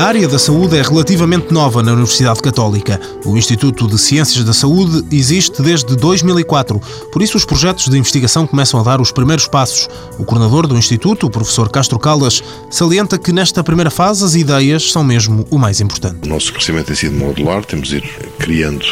A área da saúde é relativamente nova na Universidade Católica. O Instituto de Ciências da Saúde existe desde 2004, por isso os projetos de investigação começam a dar os primeiros passos. O coordenador do Instituto, o professor Castro Caldas, salienta que nesta primeira fase as ideias são mesmo o mais importante. O nosso crescimento tem sido modular, temos ir criando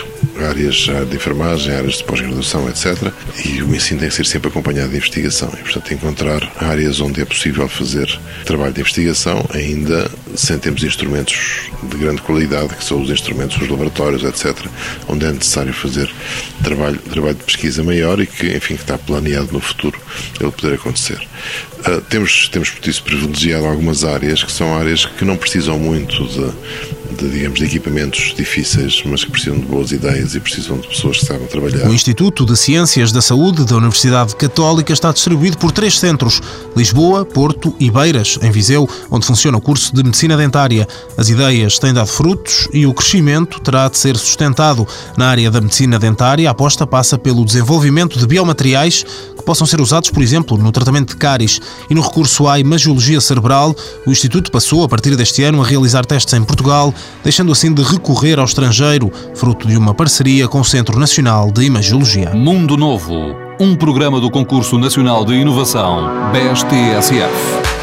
áreas de enfermagem, áreas de pós-graduação, etc. E o ensino tem que ser sempre acompanhado de investigação. E, portanto, encontrar áreas onde é possível fazer trabalho de investigação, ainda sem termos instrumentos de grande qualidade, que são os instrumentos dos laboratórios, etc., onde é necessário fazer trabalho, trabalho de pesquisa maior e que, enfim, que está planeado no futuro ele poder acontecer. Uh, temos, temos, por isso, privilegiado algumas áreas que são áreas que não precisam muito de de, digamos, de equipamentos difíceis, mas que precisam de boas ideias e precisam de pessoas que sabem trabalhar. O Instituto de Ciências da Saúde da Universidade Católica está distribuído por três centros: Lisboa, Porto e Beiras, em Viseu, onde funciona o curso de Medicina Dentária. As ideias têm dado frutos e o crescimento terá de ser sustentado. Na área da medicina dentária, a aposta passa pelo desenvolvimento de biomateriais possam ser usados, por exemplo, no tratamento de cáries e no recurso à imagiologia cerebral. O Instituto passou, a partir deste ano, a realizar testes em Portugal deixando assim de recorrer ao estrangeiro, fruto de uma parceria com o Centro Nacional de Imagiologia. Mundo Novo, um programa do Concurso Nacional de Inovação, BSTSF.